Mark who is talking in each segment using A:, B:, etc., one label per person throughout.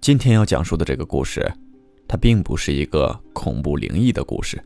A: 今天要讲述的这个故事，它并不是一个恐怖灵异的故事，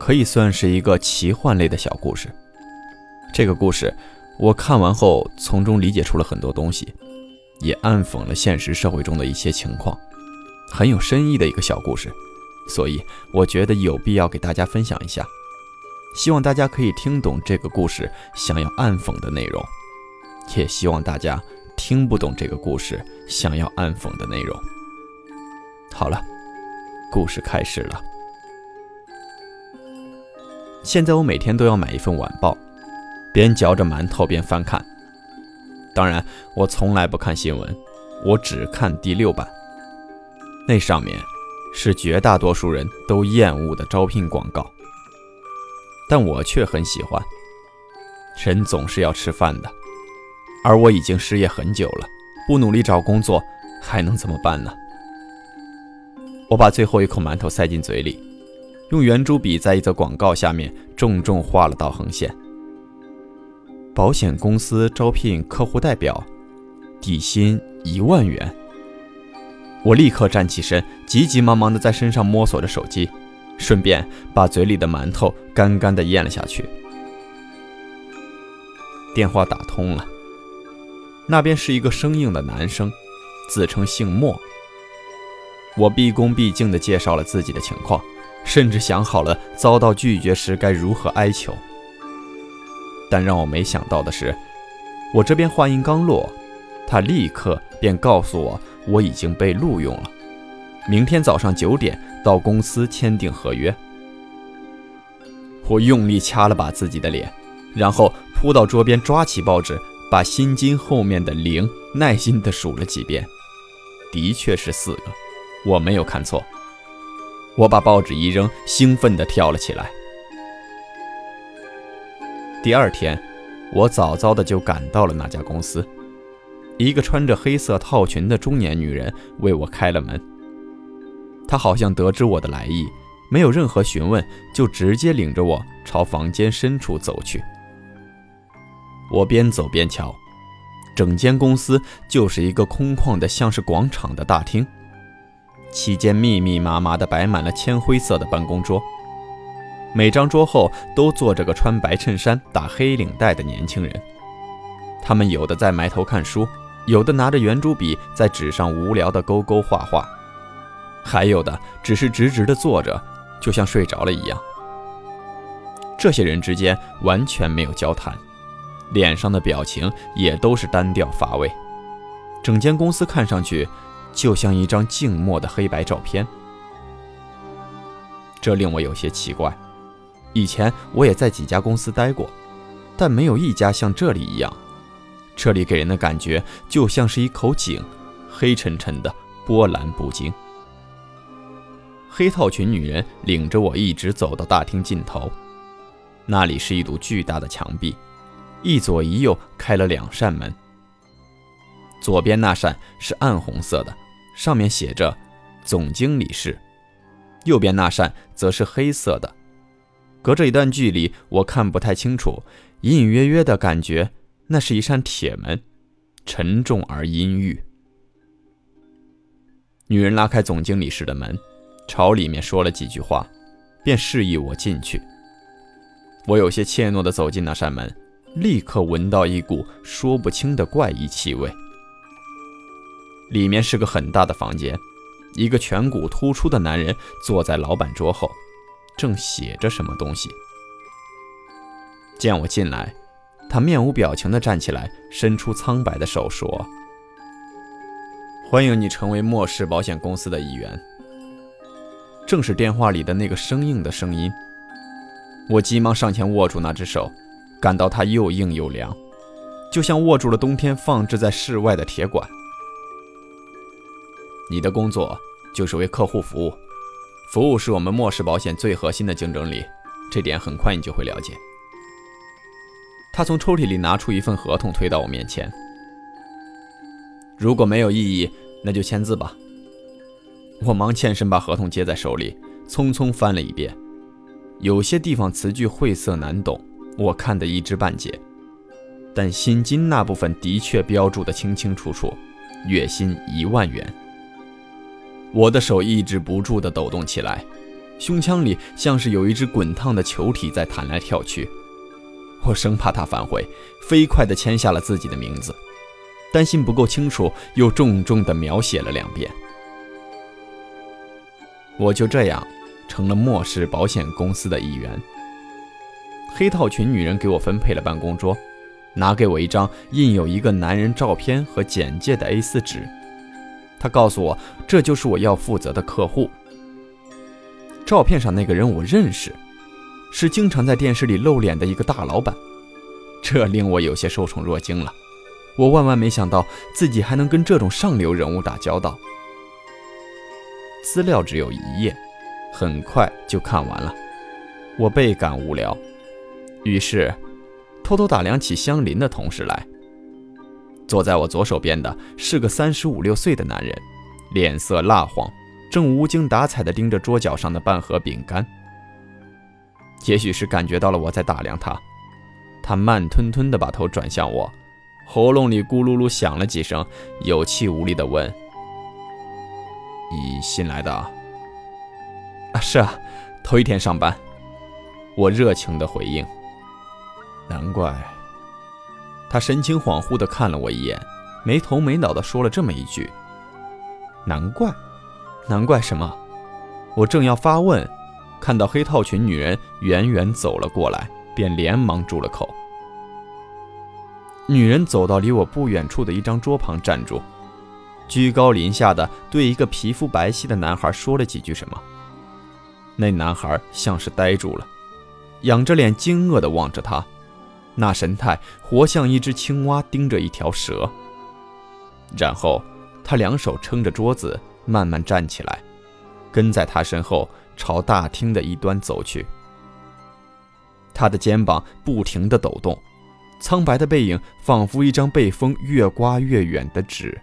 A: 可以算是一个奇幻类的小故事。这个故事我看完后，从中理解出了很多东西，也暗讽了现实社会中的一些情况，很有深意的一个小故事。所以我觉得有必要给大家分享一下，希望大家可以听懂这个故事想要暗讽的内容，也希望大家。听不懂这个故事，想要暗讽的内容。好了，故事开始了。现在我每天都要买一份晚报，边嚼着馒头边翻看。当然，我从来不看新闻，我只看第六版。那上面是绝大多数人都厌恶的招聘广告，但我却很喜欢。人总是要吃饭的。而我已经失业很久了，不努力找工作还能怎么办呢？我把最后一口馒头塞进嘴里，用圆珠笔在一则广告下面重重画了道横线。保险公司招聘客户代表，底薪一万元。我立刻站起身，急急忙忙地在身上摸索着手机，顺便把嘴里的馒头干干地咽了下去。电话打通了。那边是一个生硬的男生，自称姓莫。我毕恭毕敬地介绍了自己的情况，甚至想好了遭到拒绝时该如何哀求。但让我没想到的是，我这边话音刚落，他立刻便告诉我我已经被录用了，明天早上九点到公司签订合约。我用力掐了把自己的脸，然后扑到桌边抓起报纸。把心经后面的零耐心地数了几遍，的确是四个，我没有看错。我把报纸一扔，兴奋地跳了起来。第二天，我早早的就赶到了那家公司，一个穿着黑色套裙的中年女人为我开了门。她好像得知我的来意，没有任何询问，就直接领着我朝房间深处走去。我边走边瞧，整间公司就是一个空旷的，像是广场的大厅。期间密密麻麻地摆满了铅灰色的办公桌，每张桌后都坐着个穿白衬衫、打黑领带的年轻人。他们有的在埋头看书，有的拿着圆珠笔在纸上无聊地勾勾画画，还有的只是直直地坐着，就像睡着了一样。这些人之间完全没有交谈。脸上的表情也都是单调乏味，整间公司看上去就像一张静默的黑白照片。这令我有些奇怪。以前我也在几家公司待过，但没有一家像这里一样。这里给人的感觉就像是一口井，黑沉沉的，波澜不惊。黑套裙女人领着我一直走到大厅尽头，那里是一堵巨大的墙壁。一左一右开了两扇门，左边那扇是暗红色的，上面写着“总经理室”；右边那扇则是黑色的。隔着一段距离，我看不太清楚，隐隐约约的感觉那是一扇铁门，沉重而阴郁。女人拉开总经理室的门，朝里面说了几句话，便示意我进去。我有些怯懦地走进那扇门。立刻闻到一股说不清的怪异气味。里面是个很大的房间，一个颧骨突出的男人坐在老板桌后，正写着什么东西。见我进来，他面无表情地站起来，伸出苍白的手说：“欢迎你成为末世保险公司的一员。”正是电话里的那个生硬的声音。我急忙上前握住那只手。感到它又硬又凉，就像握住了冬天放置在室外的铁管。你的工作就是为客户服务，服务是我们末世保险最核心的竞争力，这点很快你就会了解。他从抽屉里拿出一份合同，推到我面前。如果没有异议，那就签字吧。我忙欠身把合同接在手里，匆匆翻了一遍，有些地方词句晦涩难懂，我看得一知半解。但薪金那部分的确标注得清清楚楚，月薪一万元。我的手抑制不住地抖动起来，胸腔里像是有一只滚烫的球体在弹来跳去。我生怕他反悔，飞快地签下了自己的名字，担心不够清楚，又重重地描写了两遍。我就这样成了末世保险公司的一员。黑套裙女人给我分配了办公桌，拿给我一张印有一个男人照片和简介的 A4 纸。她告诉我，这就是我要负责的客户。照片上那个人我认识，是经常在电视里露脸的一个大老板，这令我有些受宠若惊了。我万万没想到自己还能跟这种上流人物打交道。资料只有一页，很快就看完了。我倍感无聊，于是偷偷打量起相邻的同事来。坐在我左手边的是个三十五六岁的男人，脸色蜡黄，正无精打采地盯着桌角上的半盒饼干。也许是感觉到了我在打量他，他慢吞吞地把头转向我，喉咙里咕噜噜响了几声，有气无力地问：“你新来的？”“啊，是啊，头一天上班。”我热情地回应。“难怪。”他神情恍惚地看了我一眼，没头没脑地说了这么一句：“难怪，难怪什么？”我正要发问，看到黑套裙女人远远走了过来，便连忙住了口。女人走到离我不远处的一张桌旁站住，居高临下的对一个皮肤白皙的男孩说了几句什么。那男孩像是呆住了，仰着脸惊愕地望着他。那神态活像一只青蛙盯着一条蛇。然后，他两手撑着桌子，慢慢站起来，跟在他身后朝大厅的一端走去。他的肩膀不停地抖动，苍白的背影仿佛一张被风越刮越远的纸。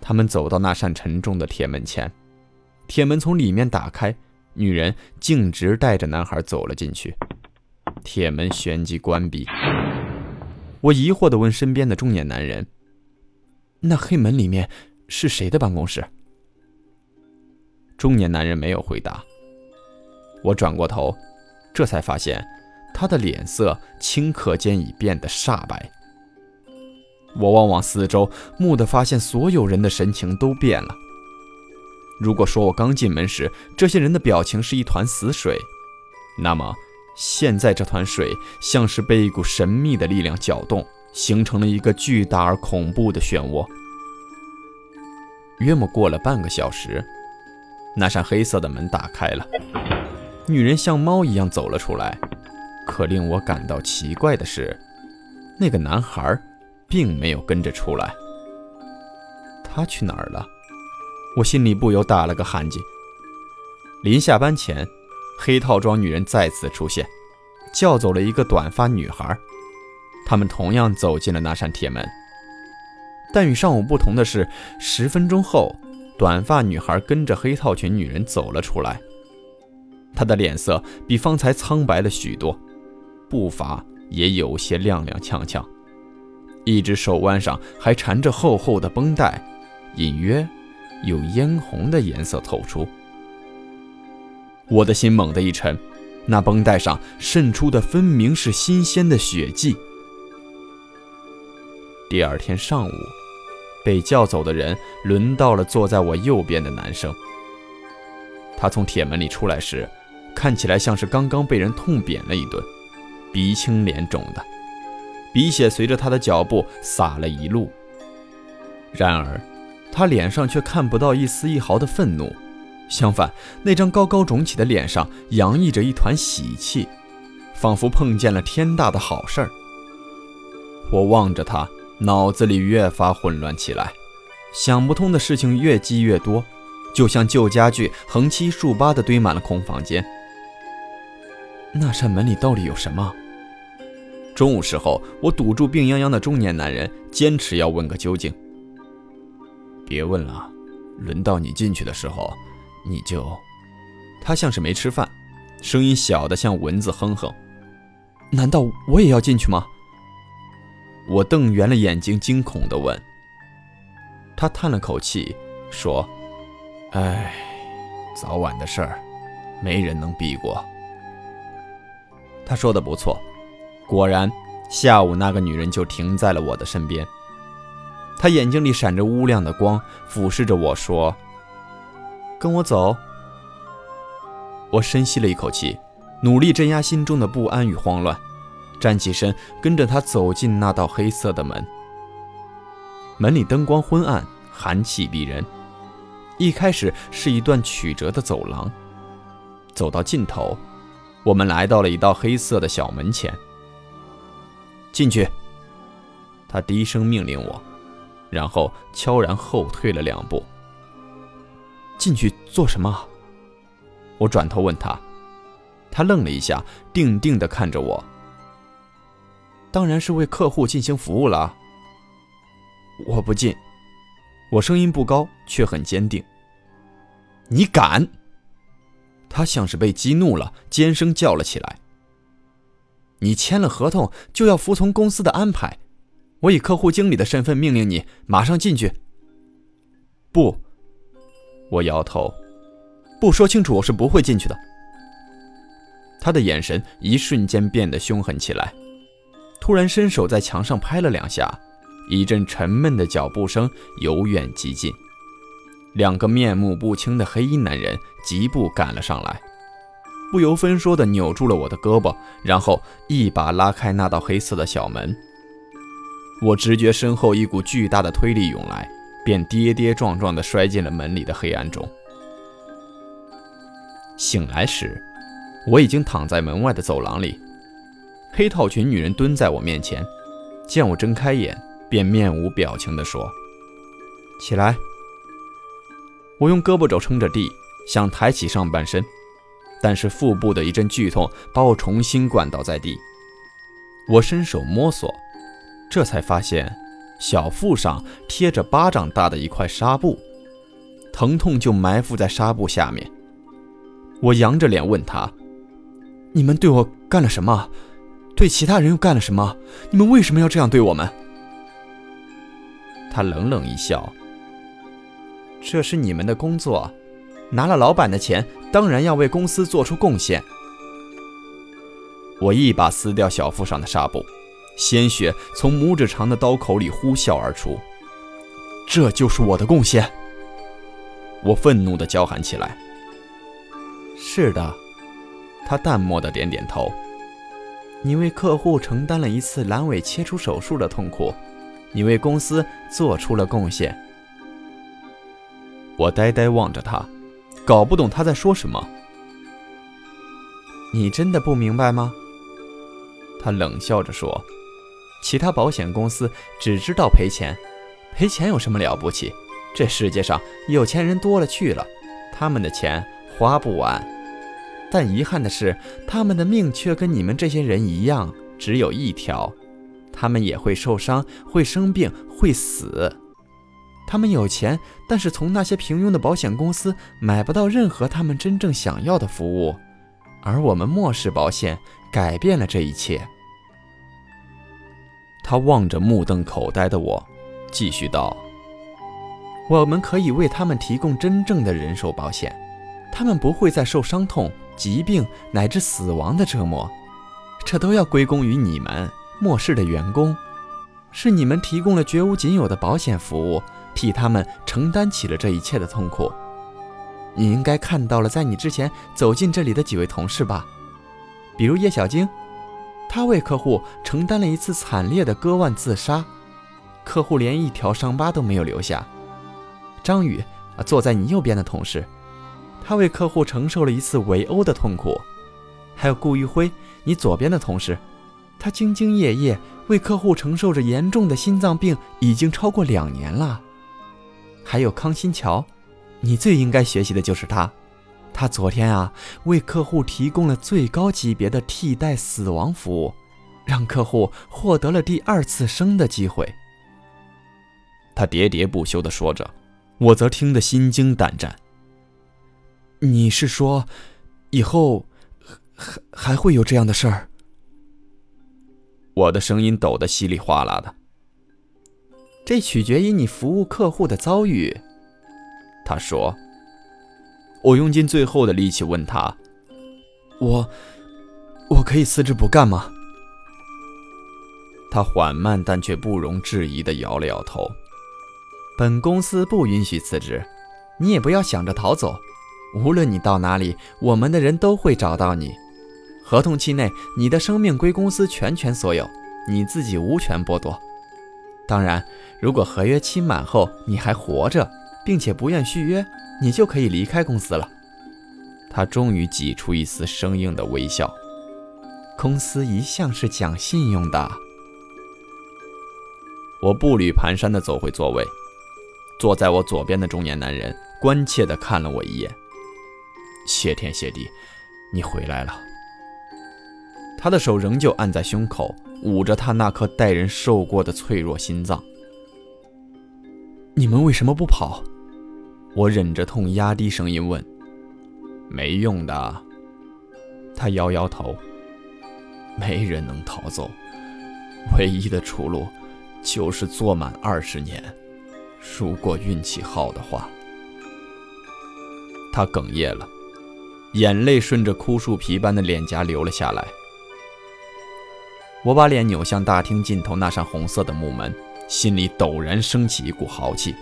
A: 他们走到那扇沉重的铁门前，铁门从里面打开，女人径直带着男孩走了进去。铁门旋即关闭。我疑惑地问身边的中年男人：“那黑门里面是谁的办公室？”中年男人没有回答。我转过头，这才发现他的脸色顷刻间已变得煞白。我望望四周，蓦地发现所有人的神情都变了。如果说我刚进门时这些人的表情是一团死水，那么……现在这团水像是被一股神秘的力量搅动，形成了一个巨大而恐怖的漩涡。约莫过了半个小时，那扇黑色的门打开了，女人像猫一样走了出来。可令我感到奇怪的是，那个男孩并没有跟着出来。他去哪儿了？我心里不由打了个寒噤。临下班前。黑套装女人再次出现，叫走了一个短发女孩。他们同样走进了那扇铁门。但与上午不同的是，十分钟后，短发女孩跟着黑套裙女人走了出来。她的脸色比方才苍白了许多，步伐也有些踉踉跄跄，一只手腕上还缠着厚厚的绷带，隐约有嫣红的颜色透出。我的心猛地一沉，那绷带上渗出的分明是新鲜的血迹。第二天上午，被叫走的人轮到了坐在我右边的男生。他从铁门里出来时，看起来像是刚刚被人痛扁了一顿，鼻青脸肿的，鼻血随着他的脚步洒了一路。然而，他脸上却看不到一丝一毫的愤怒。相反，那张高高肿起的脸上洋溢着一团喜气，仿佛碰见了天大的好事儿。我望着他，脑子里越发混乱起来，想不通的事情越积越多，就像旧家具横七竖八地堆满了空房间。那扇门里到底有什么？中午时候，我堵住病殃殃的中年男人，坚持要问个究竟。别问了，轮到你进去的时候，你就……他像是没吃饭，声音小的像蚊子哼哼。难道我也要进去吗？我瞪圆了眼睛，惊恐地问。他叹了口气，说：“哎，早晚的事儿，没人能避过。”他说的不错。果然，下午那个女人就停在了我的身边。她眼睛里闪着乌亮的光，俯视着我说：“跟我走。”我深吸了一口气，努力镇压心中的不安与慌乱，站起身，跟着他走进那道黑色的门。门里灯光昏暗，寒气逼人。一开始是一段曲折的走廊，走到尽头，我们来到了一道黑色的小门前。进去。他低声命令我，然后悄然后退了两步。进去做什么？我转头问他。他愣了一下，定定地看着我。当然是为客户进行服务了。我不进。我声音不高，却很坚定。你敢？他像是被激怒了，尖声叫了起来。你签了合同就要服从公司的安排，我以客户经理的身份命令你马上进去。不，我摇头，不说清楚我是不会进去的。他的眼神一瞬间变得凶狠起来，突然伸手在墙上拍了两下，一阵沉闷的脚步声由远及近，两个面目不清的黑衣男人疾步赶了上来。不由分说地扭住了我的胳膊，然后一把拉开那道黑色的小门。我直觉身后一股巨大的推力涌来，便跌跌撞撞地摔进了门里的黑暗中。醒来时，我已经躺在门外的走廊里，黑套裙女人蹲在我面前，见我睁开眼，便面无表情地说：“起来。”我用胳膊肘撑着地，想抬起上半身。但是腹部的一阵剧痛把我重新灌倒在地，我伸手摸索，这才发现小腹上贴着巴掌大的一块纱布，疼痛就埋伏在纱布下面。我扬着脸问他：“你们对我干了什么？对其他人又干了什么？你们为什么要这样对我们？”他冷冷一笑：“这是你们的工作。”拿了老板的钱，当然要为公司做出贡献。我一把撕掉小腹上的纱布，鲜血从拇指长的刀口里呼啸而出。这就是我的贡献！我愤怒地叫喊起来。是的，他淡漠地点点头。你为客户承担了一次阑尾切除手术的痛苦，你为公司做出了贡献。我呆呆望着他。搞不懂他在说什么。你真的不明白吗？他冷笑着说：“其他保险公司只知道赔钱，赔钱有什么了不起？这世界上有钱人多了去了，他们的钱花不完。但遗憾的是，他们的命却跟你们这些人一样，只有一条。他们也会受伤，会生病，会死。”他们有钱，但是从那些平庸的保险公司买不到任何他们真正想要的服务，而我们末世保险改变了这一切。他望着目瞪口呆的我，继续道：“我们可以为他们提供真正的人寿保险，他们不会再受伤痛、疾病乃至死亡的折磨，这都要归功于你们末世的员工，是你们提供了绝无仅有的保险服务。”替他们承担起了这一切的痛苦。你应该看到了，在你之前走进这里的几位同事吧，比如叶小晶，他为客户承担了一次惨烈的割腕自杀，客户连一条伤疤都没有留下。张宇啊，坐在你右边的同事，他为客户承受了一次围殴的痛苦，还有顾玉辉，你左边的同事，他兢兢业业为客户承受着严重的心脏病，已经超过两年了。还有康新桥，你最应该学习的就是他。他昨天啊，为客户提供了最高级别的替代死亡服务，让客户获得了第二次生的机会。他喋喋不休地说着，我则听得心惊胆战。你是说，以后还还会有这样的事儿？我的声音抖得稀里哗啦的。这取决于你服务客户的遭遇，他说。我用尽最后的力气问他：“我，我可以辞职不干吗？”他缓慢但却不容置疑地摇了摇头。本公司不允许辞职，你也不要想着逃走。无论你到哪里，我们的人都会找到你。合同期内，你的生命归公司全权所有，你自己无权剥夺。当然，如果合约期满后你还活着，并且不愿续约，你就可以离开公司了。他终于挤出一丝生硬的微笑。公司一向是讲信用的。我步履蹒跚地走回座位，坐在我左边的中年男人关切地看了我一眼。谢天谢地，你回来了。他的手仍旧按在胸口，捂着他那颗待人受过的脆弱心脏。你们为什么不跑？我忍着痛，压低声音问。没用的。他摇摇头。没人能逃走，唯一的出路就是坐满二十年。如果运气好的话。他哽咽了，眼泪顺着枯树皮般的脸颊流了下来。我把脸扭向大厅尽头那扇红色的木门，心里陡然升起一股豪气。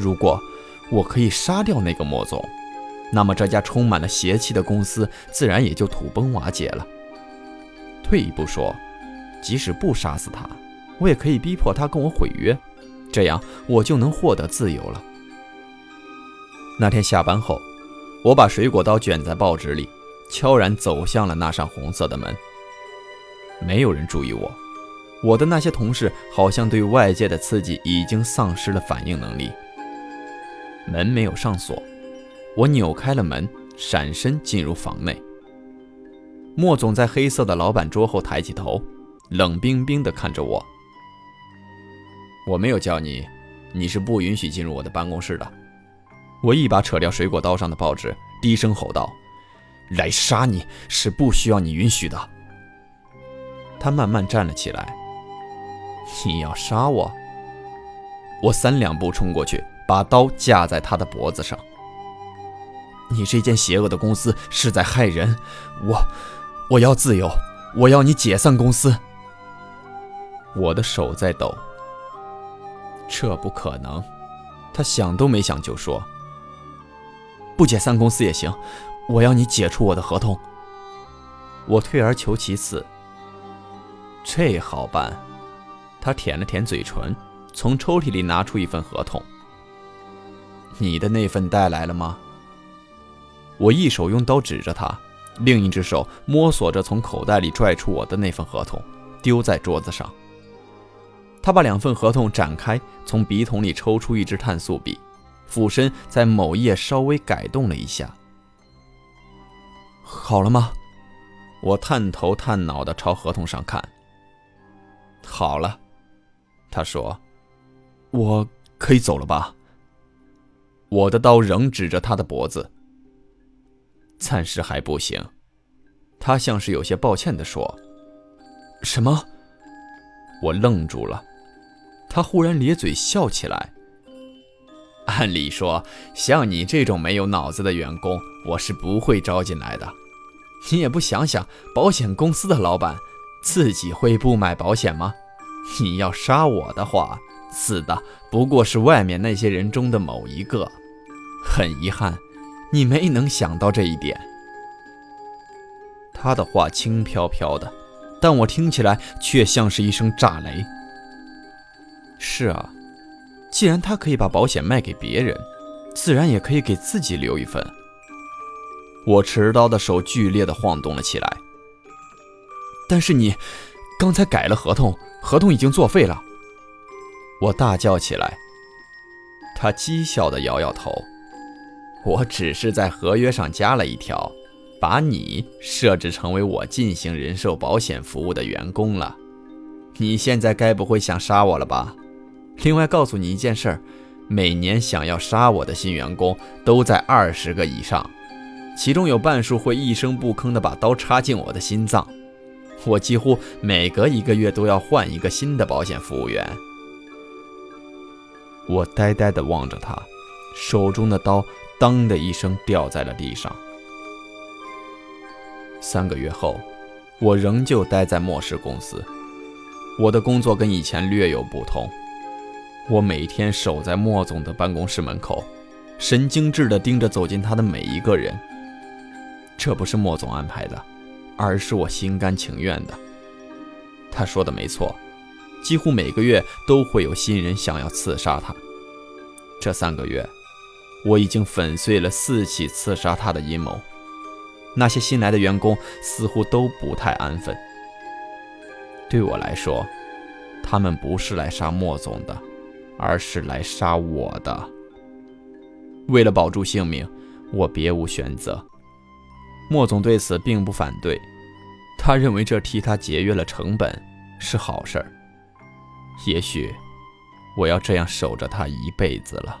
A: 如果我可以杀掉那个莫总，那么这家充满了邪气的公司自然也就土崩瓦解了。退一步说，即使不杀死他，我也可以逼迫他跟我毁约，这样我就能获得自由了。那天下班后，我把水果刀卷在报纸里，悄然走向了那扇红色的门。没有人注意我，我的那些同事好像对外界的刺激已经丧失了反应能力。门没有上锁，我扭开了门，闪身进入房内。莫总在黑色的老板桌后抬起头，冷冰冰地看着我。我没有叫你，你是不允许进入我的办公室的。我一把扯掉水果刀上的报纸，低声吼道：“来杀你是不需要你允许的。”他慢慢站了起来。你要杀我？我三两步冲过去，把刀架在他的脖子上。你这间邪恶的公司是在害人，我，我要自由，我要你解散公司。我的手在抖。这不可能，他想都没想就说：“不解散公司也行，我要你解除我的合同。”我退而求其次。这好办，他舔了舔嘴唇，从抽屉里拿出一份合同。你的那份带来了吗？我一手用刀指着他，另一只手摸索着从口袋里拽出我的那份合同，丢在桌子上。他把两份合同展开，从笔筒里抽出一支碳素笔，俯身在某页稍微改动了一下。好了吗？我探头探脑地朝合同上看。好了，他说：“我可以走了吧？”我的刀仍指着他的脖子。暂时还不行，他像是有些抱歉地说：“什么？”我愣住了。他忽然咧嘴笑起来。按理说，像你这种没有脑子的员工，我是不会招进来的。你也不想想，保险公司的老板。自己会不买保险吗？你要杀我的话，死的不过是外面那些人中的某一个。很遗憾，你没能想到这一点。他的话轻飘飘的，但我听起来却像是一声炸雷。是啊，既然他可以把保险卖给别人，自然也可以给自己留一份。我持刀的手剧烈的晃动了起来。但是你刚才改了合同，合同已经作废了。我大叫起来。他讥笑的摇摇头。我只是在合约上加了一条，把你设置成为我进行人寿保险服务的员工了。你现在该不会想杀我了吧？另外，告诉你一件事儿，每年想要杀我的新员工都在二十个以上，其中有半数会一声不吭地把刀插进我的心脏。我几乎每隔一个月都要换一个新的保险服务员。我呆呆地望着他，手中的刀“当”的一声掉在了地上。三个月后，我仍旧待在莫氏公司。我的工作跟以前略有不同，我每天守在莫总的办公室门口，神经质地盯着走进他的每一个人。这不是莫总安排的，而是我心甘情愿的。他说的没错，几乎每个月都会有新人想要刺杀他。这三个月，我已经粉碎了四起刺杀他的阴谋。那些新来的员工似乎都不太安分。对我来说，他们不是来杀莫总的，而是来杀我的。为了保住性命，我别无选择。莫总对此并不反对，他认为这替他节约了成本，是好事儿。也许，我要这样守着他一辈子了。